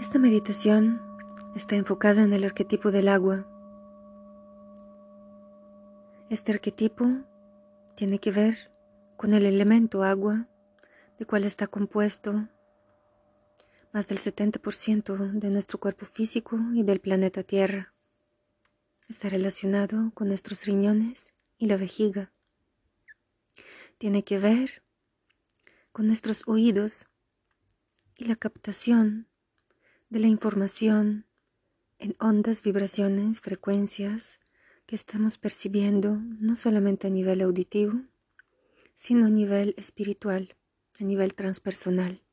Esta meditación está enfocada en el arquetipo del agua. Este arquetipo tiene que ver con el elemento agua, de cual está compuesto más del 70% de nuestro cuerpo físico y del planeta Tierra. Está relacionado con nuestros riñones y la vejiga. Tiene que ver con nuestros oídos y la captación de la información en ondas, vibraciones, frecuencias que estamos percibiendo no solamente a nivel auditivo, sino a nivel espiritual, a nivel transpersonal.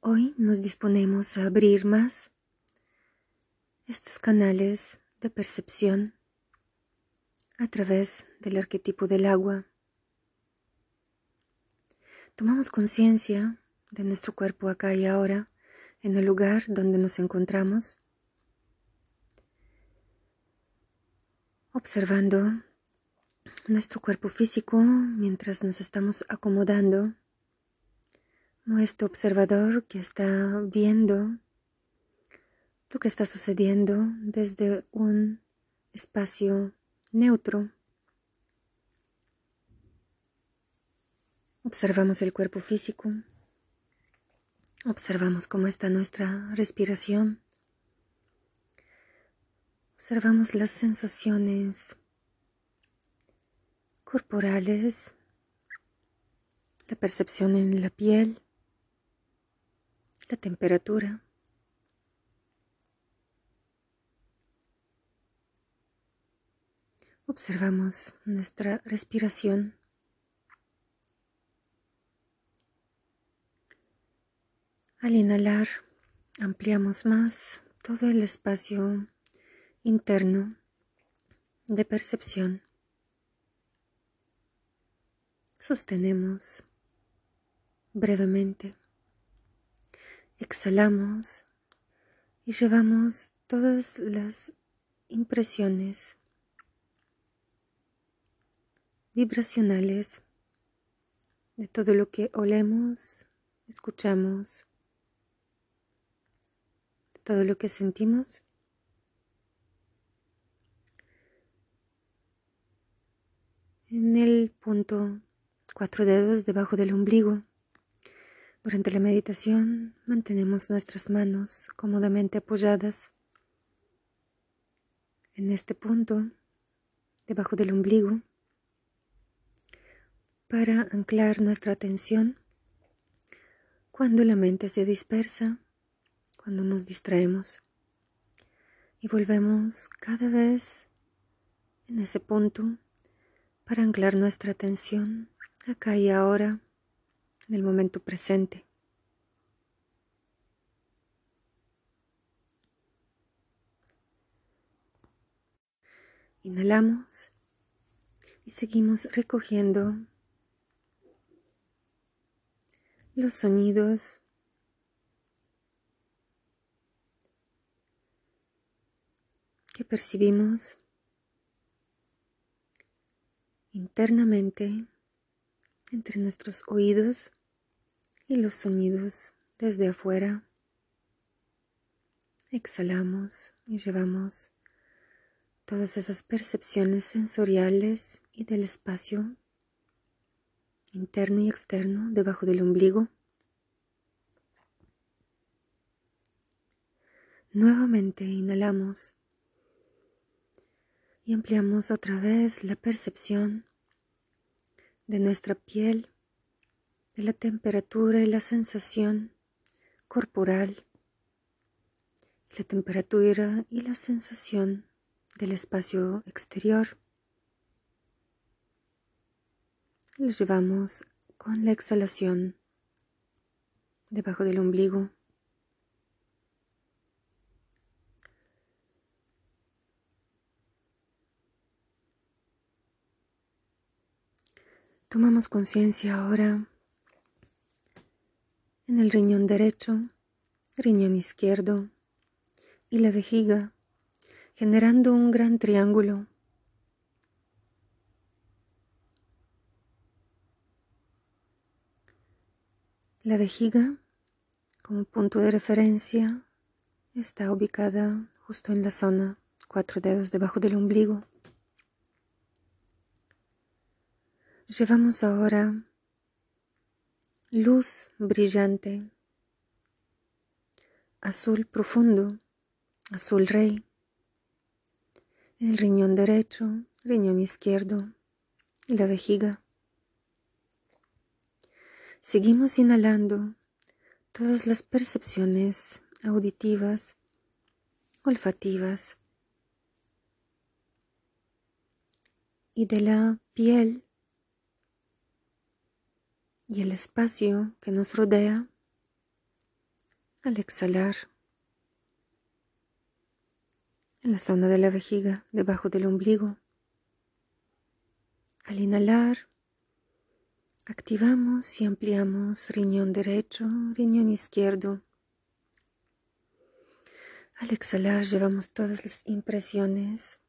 Hoy nos disponemos a abrir más estos canales de percepción a través del arquetipo del agua. Tomamos conciencia de nuestro cuerpo acá y ahora en el lugar donde nos encontramos, observando nuestro cuerpo físico mientras nos estamos acomodando, nuestro observador que está viendo lo que está sucediendo desde un espacio neutro. Observamos el cuerpo físico Observamos cómo está nuestra respiración. Observamos las sensaciones corporales, la percepción en la piel, la temperatura. Observamos nuestra respiración. Al inhalar, ampliamos más todo el espacio interno de percepción. Sostenemos brevemente. Exhalamos y llevamos todas las impresiones vibracionales de todo lo que olemos, escuchamos, todo lo que sentimos. En el punto cuatro dedos debajo del ombligo. Durante la meditación mantenemos nuestras manos cómodamente apoyadas en este punto debajo del ombligo para anclar nuestra atención cuando la mente se dispersa cuando nos distraemos y volvemos cada vez en ese punto para anclar nuestra atención acá y ahora, en el momento presente. Inhalamos y seguimos recogiendo los sonidos percibimos internamente entre nuestros oídos y los sonidos desde afuera. Exhalamos y llevamos todas esas percepciones sensoriales y del espacio interno y externo debajo del ombligo. Nuevamente inhalamos y ampliamos otra vez la percepción de nuestra piel, de la temperatura y la sensación corporal, la temperatura y la sensación del espacio exterior. Lo llevamos con la exhalación debajo del ombligo. Tomamos conciencia ahora en el riñón derecho, riñón izquierdo y la vejiga, generando un gran triángulo. La vejiga como punto de referencia está ubicada justo en la zona cuatro dedos debajo del ombligo. Llevamos ahora luz brillante, azul profundo, azul rey, el riñón derecho, riñón izquierdo y la vejiga. Seguimos inhalando todas las percepciones auditivas, olfativas y de la piel y el espacio que nos rodea al exhalar en la zona de la vejiga debajo del ombligo. Al inhalar Activamos y ampliamos riñón derecho, riñón izquierdo. Al exhalar llevamos todas las impresiones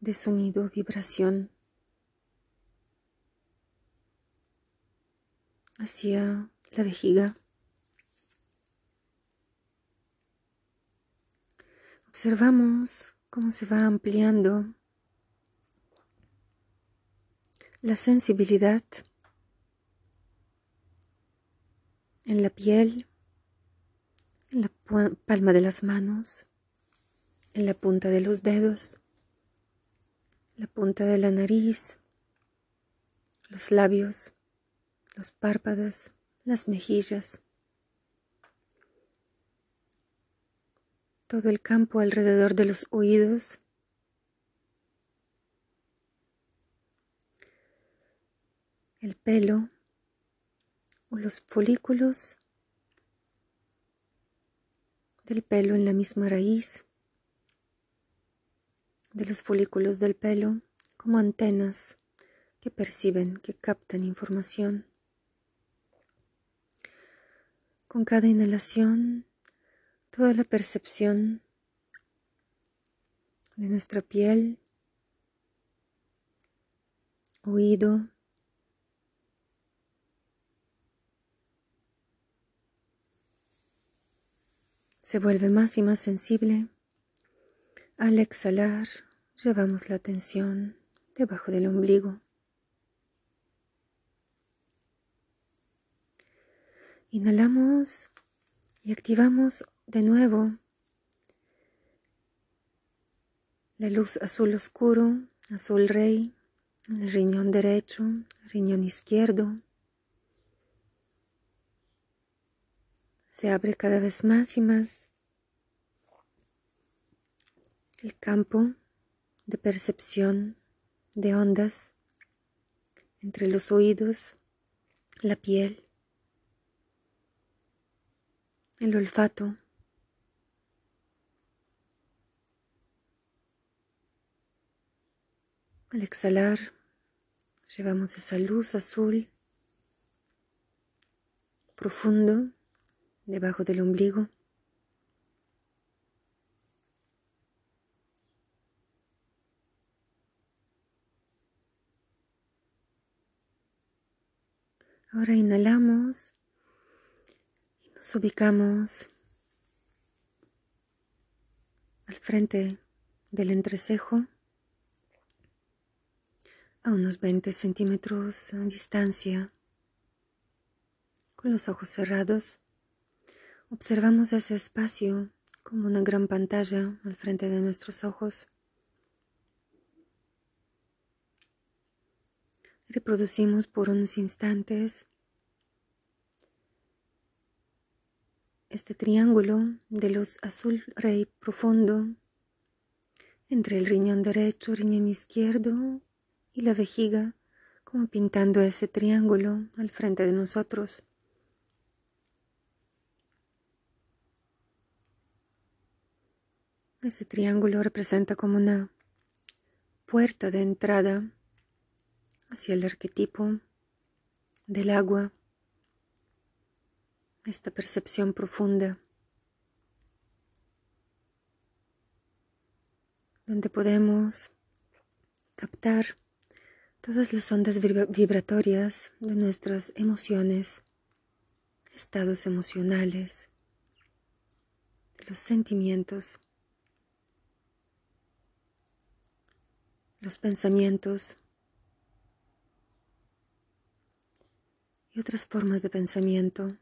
de sonido, vibración hacia la vejiga. Observamos cómo se va ampliando la sensibilidad en la piel, en la palma de las manos, en la punta de los dedos, la punta de la nariz, los labios, los párpados, las mejillas, todo el campo alrededor de los oídos el pelo o los folículos del pelo en la misma raíz, de los folículos del pelo como antenas que perciben, que captan información. Con cada inhalación, toda la percepción de nuestra piel, oído, se vuelve más y más sensible. Al exhalar, llevamos la atención debajo del ombligo. Inhalamos y activamos de nuevo la luz azul oscuro, azul rey, el riñón derecho, riñón izquierdo, se abre cada vez más y más el campo de percepción de ondas entre los oídos, la piel, el olfato. Al exhalar, llevamos esa luz azul profundo debajo del ombligo. Ahora inhalamos nos ubicamos al frente del entrecejo a unos 20 centímetros de distancia con los ojos cerrados. Observamos ese espacio como una gran pantalla al frente de nuestros ojos. Reproducimos por unos instantes este triángulo de luz azul rey profundo entre el riñón derecho, riñón izquierdo y la vejiga, como pintando ese triángulo al frente de nosotros. Ese triángulo representa como una puerta de entrada hacia el arquetipo del agua, esta percepción profunda, donde podemos captar todas las ondas vibratorias de nuestras emociones, estados emocionales, los sentimientos, los pensamientos y otras formas de pensamiento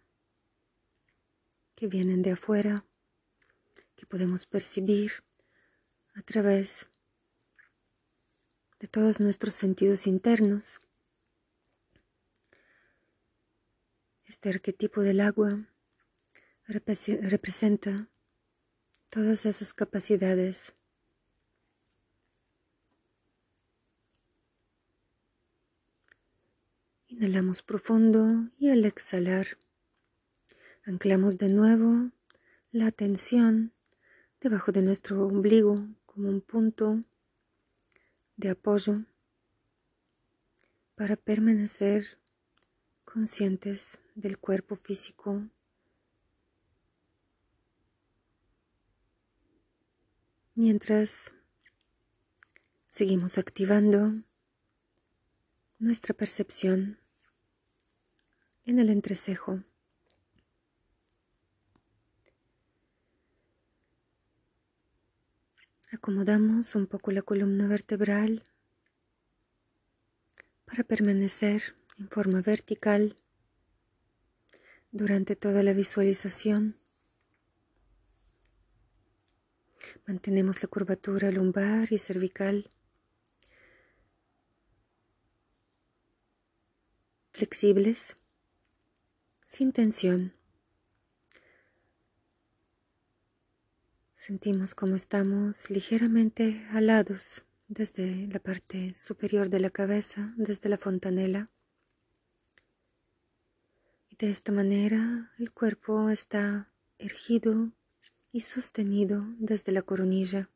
que vienen de afuera, que podemos percibir a través de todos nuestros sentidos internos. Este arquetipo del agua representa todas esas capacidades. Inhalamos profundo y al exhalar anclamos de nuevo la atención debajo de nuestro ombligo como un punto de apoyo para permanecer conscientes del cuerpo físico. Mientras seguimos activando nuestra percepción en el entrecejo. Acomodamos un poco la columna vertebral para permanecer en forma vertical durante toda la visualización. Mantenemos la curvatura lumbar y cervical flexibles, sin tensión. Sentimos como estamos ligeramente alados desde la parte superior de la cabeza, desde la fontanela. Y de esta manera el cuerpo está ergido y sostenido desde la coronilla.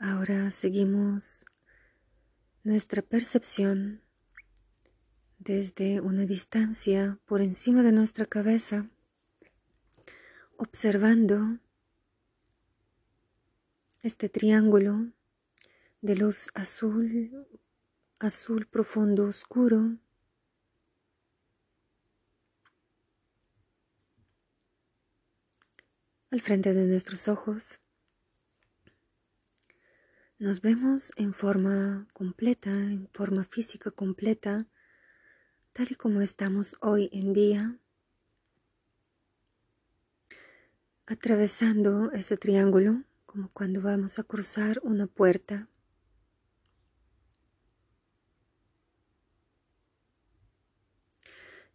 Ahora seguimos nuestra percepción desde una distancia por encima de nuestra cabeza observando este triángulo de luz azul, azul profundo oscuro. Al frente de nuestros ojos nos vemos en forma completa, en forma física completa, tal y como estamos hoy en día atravesando ese triángulo como cuando vamos a cruzar una puerta.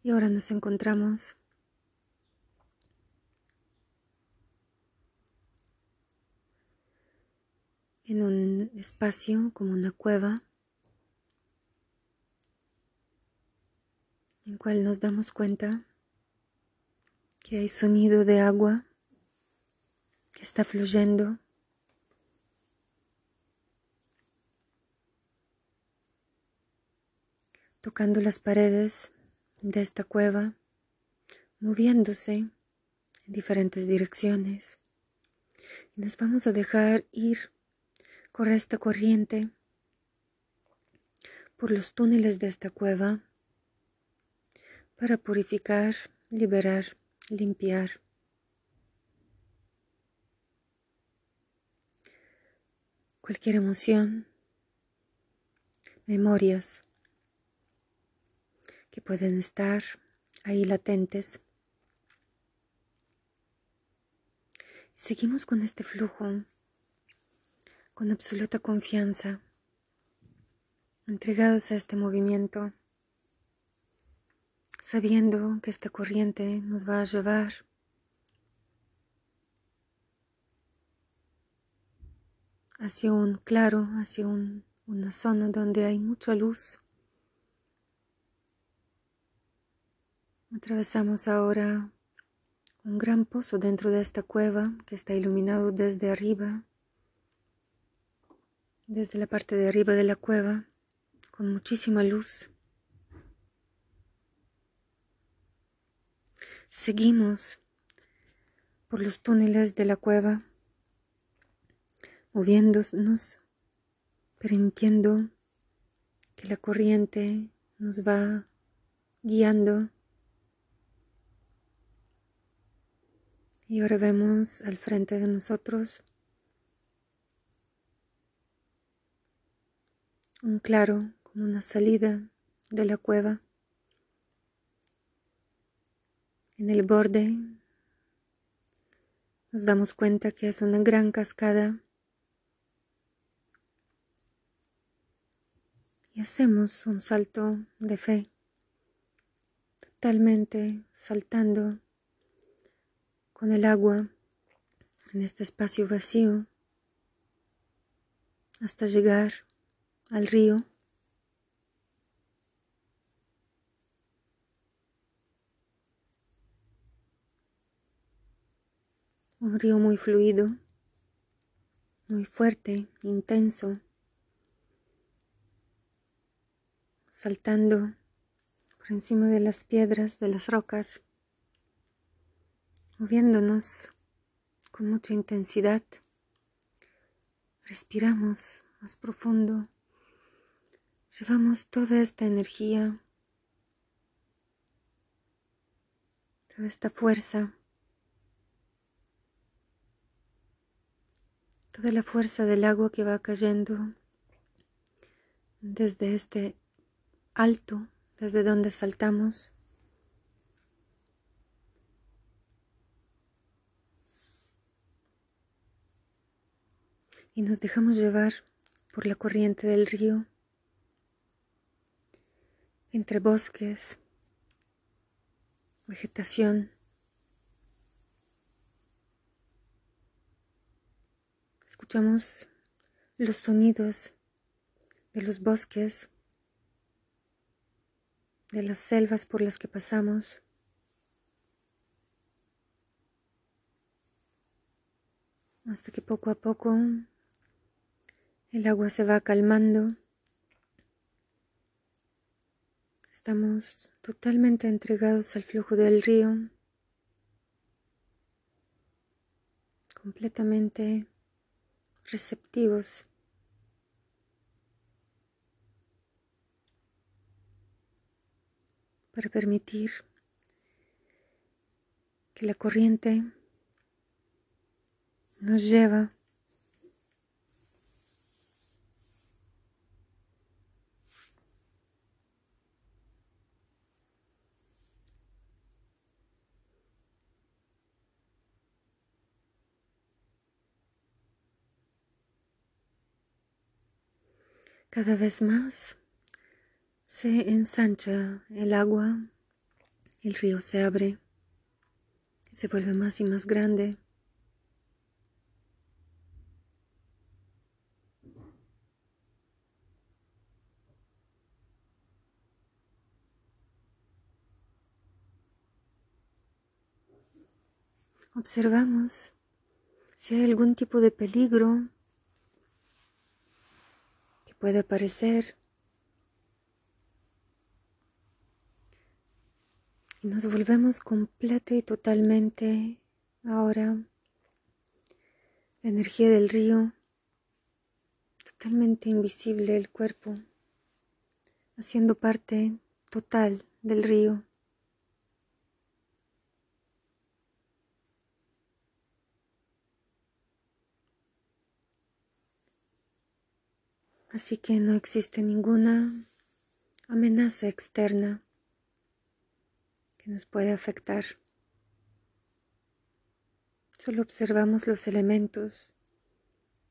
Y ahora nos encontramos en un espacio como una cueva en cual nos damos cuenta que hay sonido de agua está fluyendo. tocando las paredes de esta cueva, moviéndose en diferentes direcciones. Y nos vamos a dejar ir con esta corriente por los túneles de esta cueva para purificar, liberar, limpiar cualquier emoción, memorias que pueden estar ahí latentes. Seguimos con este flujo, con absoluta confianza, entregados a este movimiento, sabiendo que esta corriente nos va a llevar hacia un claro, hacia una zona donde hay mucha luz. Atravesamos ahora un gran pozo dentro de esta cueva que está iluminado desde arriba, desde la parte de arriba de la cueva, con muchísima luz. Seguimos por los túneles de la cueva moviéndonos permitiendo que la corriente nos va guiando. Y ahora vemos al frente de nosotros un claro como una salida de la cueva. En el borde nos damos cuenta que es una gran cascada y hacemos un salto de fe, totalmente saltando con el agua en este espacio vacío hasta llegar al río. Un río muy fluido, muy fuerte, intenso. Saltando por encima de las piedras, de las rocas, moviéndonos con mucha intensidad. Respiramos más profundo. Llevamos toda esta energía, toda esta fuerza, toda la fuerza del agua que va cayendo desde este alto desde donde saltamos. Y nos dejamos llevar por la corriente del río, entre bosques, vegetación. Escuchamos los sonidos de los bosques de las selvas por las que pasamos. Hasta que poco a poco el agua se va calmando. Estamos totalmente entregados al flujo del río, completamente receptivos para permitir que la corriente nos lleva cada vez más se ensancha el agua, el río se abre, se vuelve más y más grande. Observamos si hay algún tipo de peligro que puede aparecer nos volvemos completa y totalmente ahora la energía del río, totalmente invisible el cuerpo, haciendo parte total del río. Así que no existe ninguna amenaza externa que nos puede afectar. Solo observamos los elementos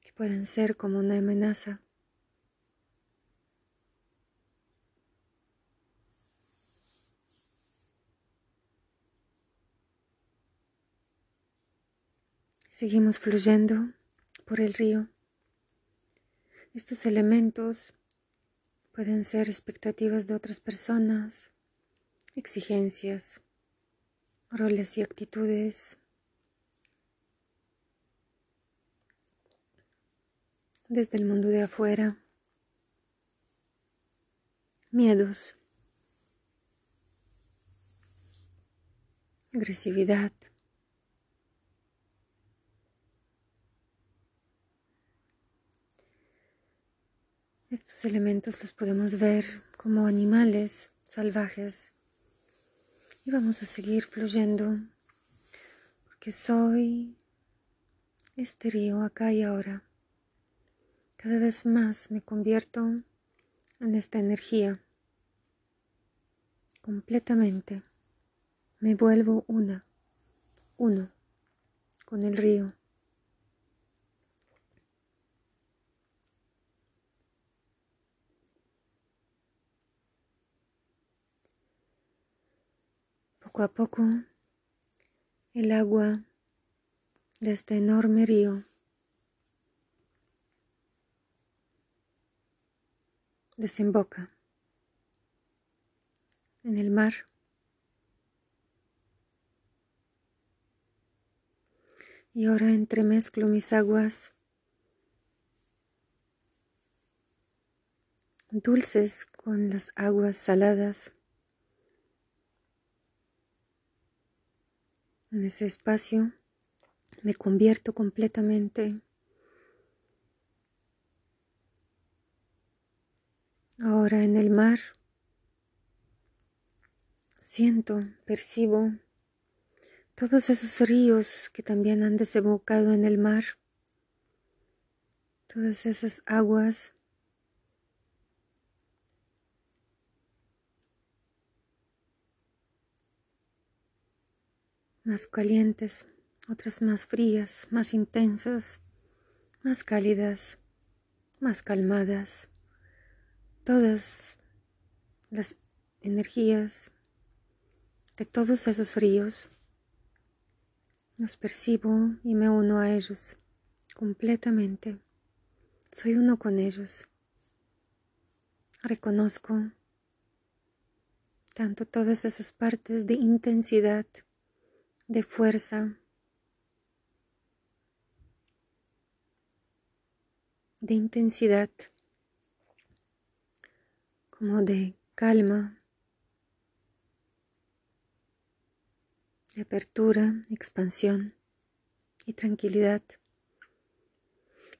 que pueden ser como una amenaza. Seguimos fluyendo por el río. Estos elementos pueden ser expectativas de otras personas, exigencias, roles y actitudes. Desde el mundo de afuera, miedos, agresividad, Estos elementos los podemos ver como animales salvajes y vamos a seguir fluyendo porque soy este río acá y ahora. Cada vez más me convierto en esta energía completamente. Me vuelvo una, uno con el río. Poco a poco el agua de este enorme río desemboca en el mar. Y ahora entremezclo mis aguas dulces con las aguas saladas en ese espacio me convierto completamente. Ahora en el mar siento, percibo todos esos ríos que también han desembocado en el mar, todas esas aguas más calientes, otras más frías, más intensas, más cálidas, más calmadas. Todas las energías de todos esos ríos los percibo y me uno a ellos completamente. Soy uno con ellos. Reconozco tanto todas esas partes de intensidad de fuerza, de intensidad, como de calma, de apertura, expansión y tranquilidad.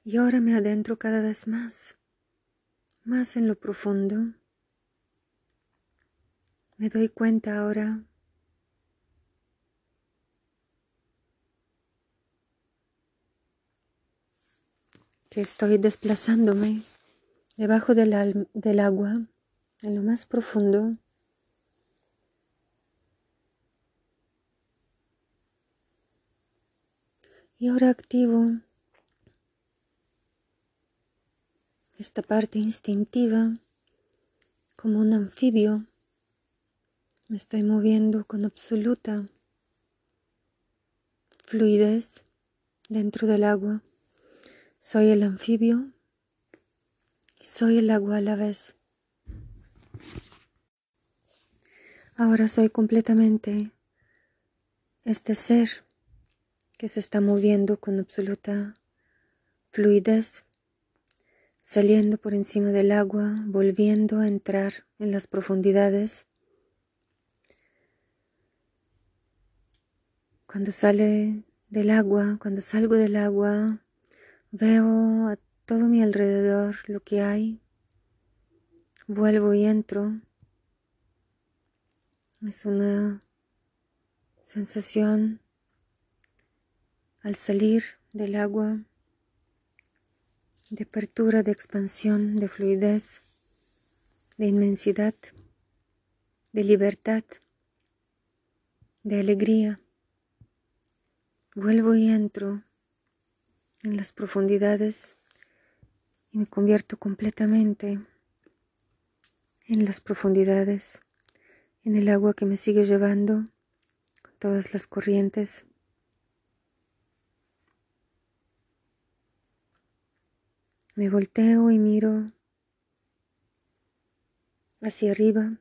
Y ahora me adentro cada vez más, más en lo profundo. Me doy cuenta ahora estoy desplazándome debajo del, del agua, en lo más profundo. Y ahora activo esta parte instintiva como un anfibio. Me estoy moviendo con absoluta fluidez dentro del agua. Soy el anfibio y soy el agua a la vez. Ahora soy completamente este ser que se está moviendo con absoluta fluidez, saliendo por encima del agua, volviendo a entrar en las profundidades. Cuando sale del agua, cuando salgo del agua, Veo a todo mi alrededor lo que hay. Vuelvo y entro. Es una sensación al salir del agua de apertura, de expansión, de fluidez, de inmensidad, de libertad, de alegría. Vuelvo y entro en las profundidades y me convierto completamente en las profundidades, en el agua que me sigue llevando todas las corrientes. Me volteo y miro hacia arriba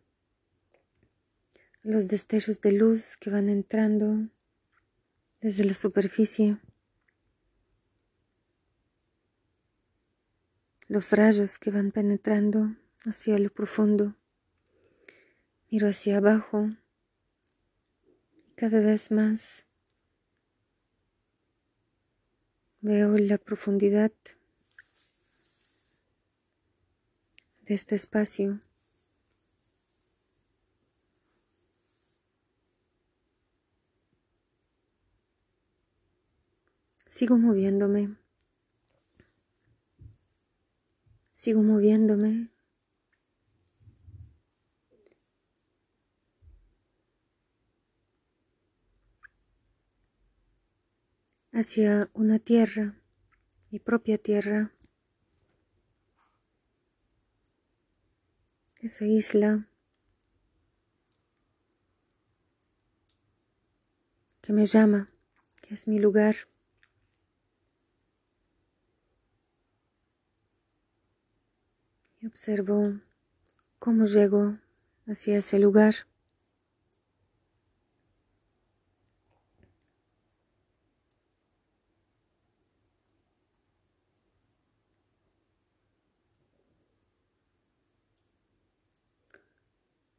los destellos de luz que van entrando desde la superficie. Los rayos que van penetrando hacia lo profundo. Miro hacia abajo y cada vez más veo la profundidad de este espacio. Sigo moviéndome. Sigo moviéndome. hacia una tierra, mi propia tierra, esa isla que me llama, que es mi lugar. Observo cómo llego hacia ese lugar.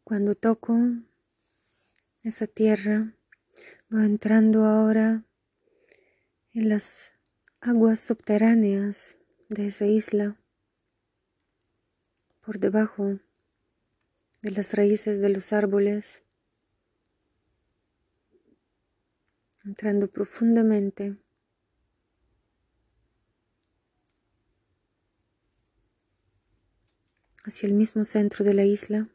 Cuando toco esa tierra, voy entrando ahora en las aguas subterráneas de esa isla, por debajo de las raíces de los árboles, entrando profundamente. hacia el mismo centro de la isla.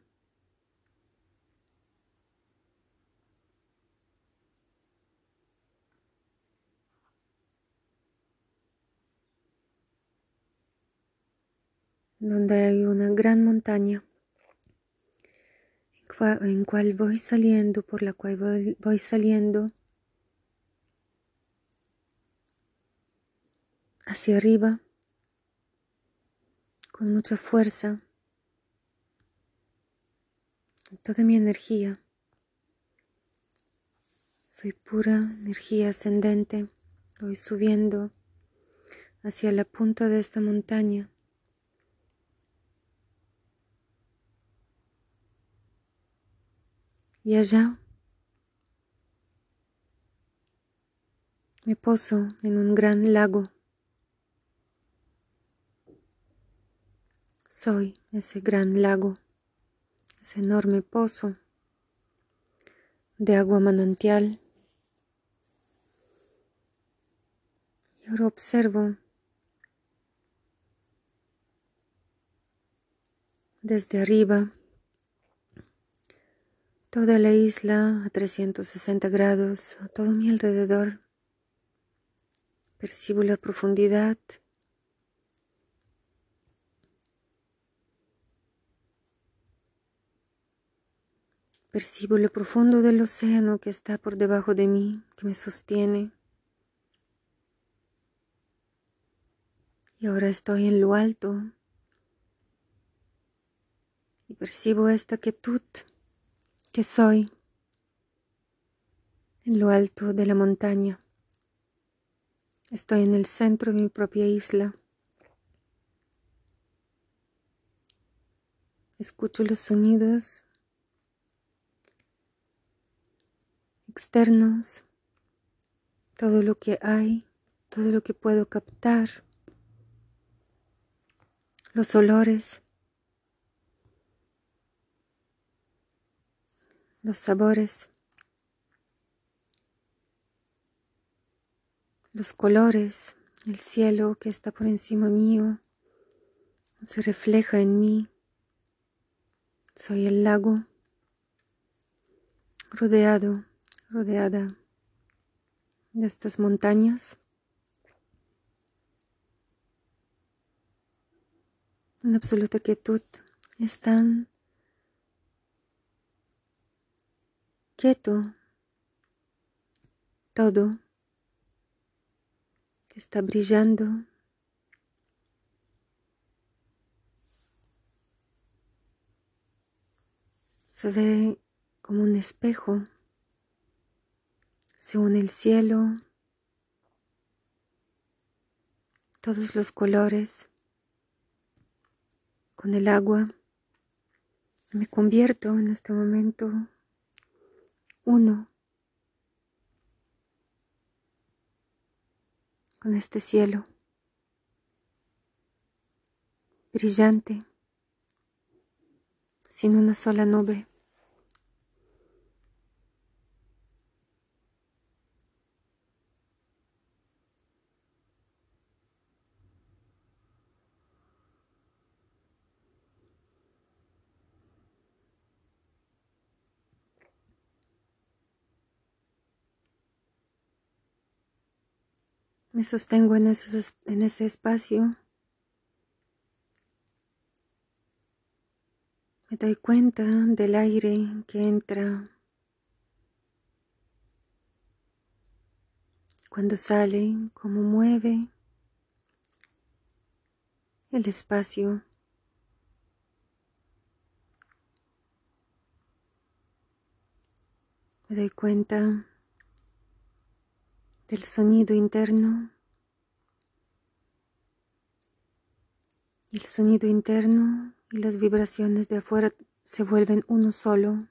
Donde hay una gran montaña en cual voy saliendo, por la cual voy, voy saliendo hacia arriba con mucha fuerza, toda mi energía. Soy pura energía ascendente, voy subiendo hacia la punta de esta montaña. Y allá me poso en un gran lago. Soy ese gran lago, ese enorme pozo de agua manantial. Y ahora observo desde arriba toda la isla a 360 grados, a todo mi alrededor. Percibo la profundidad. Percibo lo profundo del océano que está por debajo de mí, que me sostiene. Y ahora estoy en lo alto y percibo esta quietud que soy en lo alto de la montaña. Estoy en el centro de mi propia isla. Escucho los sonidos externos, todo lo que hay, todo lo que puedo captar, los olores. Los sabores, los colores, el cielo que está por encima mío, se refleja en mí. Soy el lago rodeado, rodeada de estas montañas. En absoluta quietud están quieto, todo está brillando. Se ve como un espejo, se une el cielo, todos los colores, con el agua. Me convierto en este momento uno. Con este cielo. Brillante, sin una sola nube. Me sostengo en, en ese espacio. Me doy cuenta del aire que entra cuando sale, cómo mueve el espacio. Me doy cuenta del sonido interno. El sonido interno y las vibraciones de afuera se vuelven uno solo.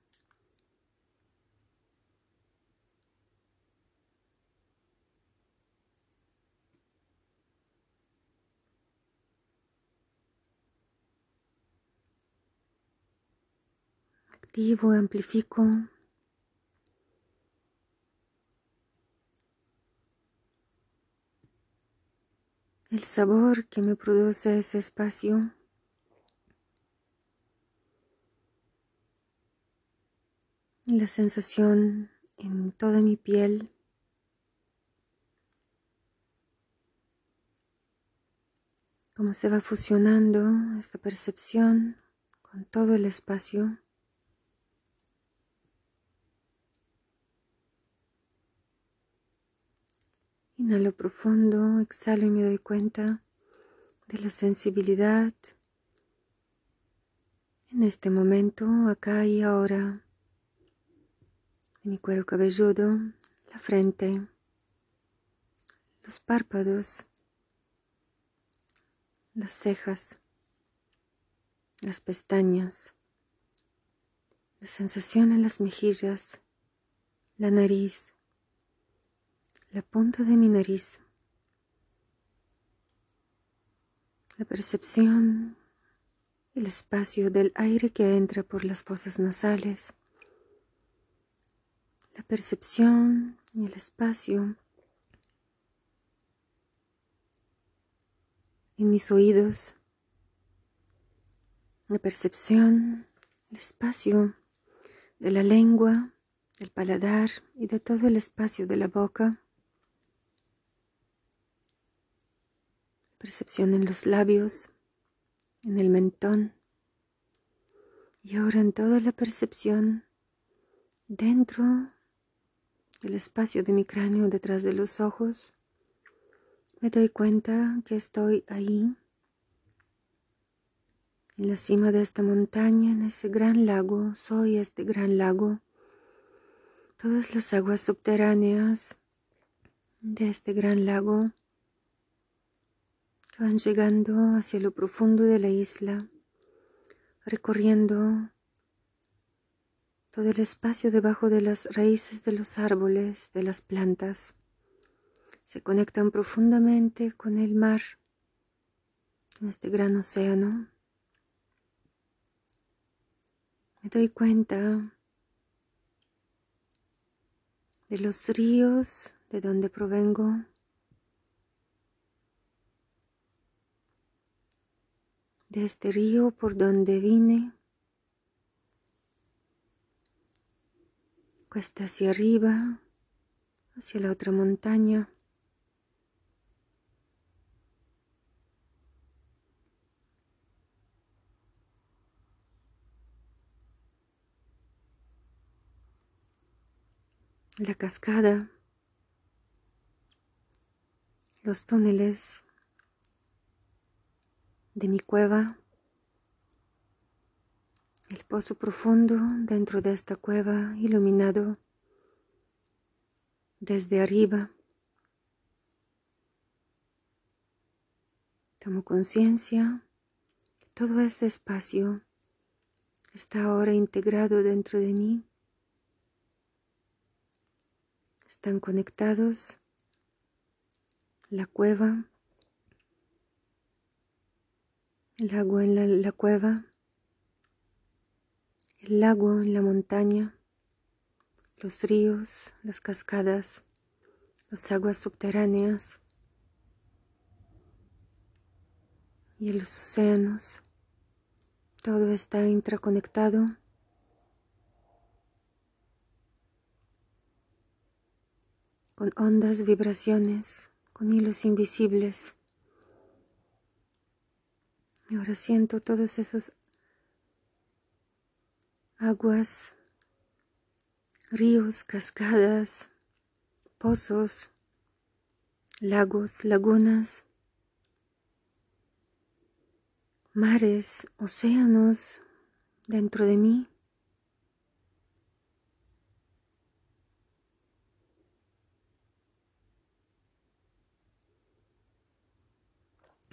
Activo, amplifico el sabor que me produce ese espacio. La sensación en toda mi piel. Cómo se va fusionando esta percepción con todo el espacio. Inhalo profundo, exhalo y me doy cuenta de la sensibilidad en este momento, acá y ahora, de mi cuero cabelludo, la frente, los párpados, las cejas, las pestañas, la sensación en las mejillas, la nariz, la punta de mi nariz, la percepción, el espacio del aire que entra por las fosas nasales, la percepción y el espacio en mis oídos, la percepción, el espacio de la lengua, del paladar y de todo el espacio de la boca. Percepción en los labios, en el mentón y ahora en toda la percepción dentro del espacio de mi cráneo detrás de los ojos. Me doy cuenta que estoy ahí, en la cima de esta montaña, en ese gran lago, soy este gran lago. Todas las aguas subterráneas de este gran lago van llegando hacia lo profundo de la isla, recorriendo todo el espacio debajo de las raíces de los árboles, de las plantas. Se conectan profundamente con el mar, en este gran océano. Me doy cuenta de los ríos de donde provengo, de este río por donde vine, cuesta hacia arriba, hacia la otra montaña. La cascada, los túneles de mi cueva, el pozo profundo dentro de esta cueva iluminado desde arriba. Tomo conciencia que todo este espacio está ahora integrado dentro de mí. Están conectados la cueva el agua en la, cueva, el lago en la montaña, los ríos, las cascadas, las aguas subterráneas y los océanos. Todo está interconectado. con ondas, vibraciones, con hilos invisibles. Y ahora siento todos esos aguas, ríos, cascadas, pozos, lagos, lagunas, mares, océanos dentro de mí.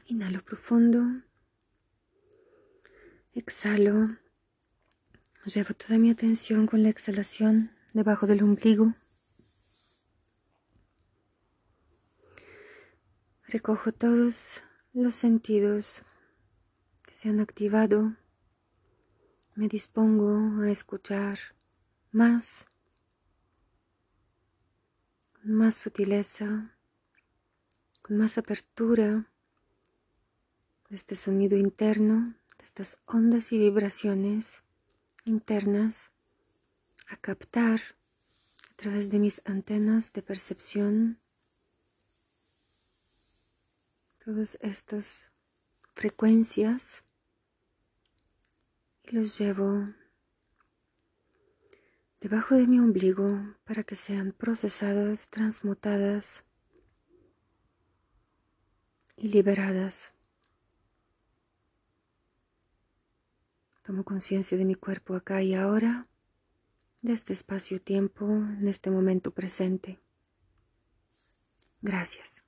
Inhalo profundo. Exhalo. Llevo toda mi atención con la exhalación debajo del ombligo. Recojo todos los sentidos que se han activado. Me dispongo a escuchar más, con más sutileza, con más apertura de este sonido interno, estas ondas y vibraciones internas, a captar a través de mis antenas de percepción todas estas frecuencias y los llevo debajo de mi ombligo para que sean procesadas, transmutadas y liberadas. Tomo conciencia de mi cuerpo acá y ahora, de este espacio-tiempo, en este momento presente. Gracias.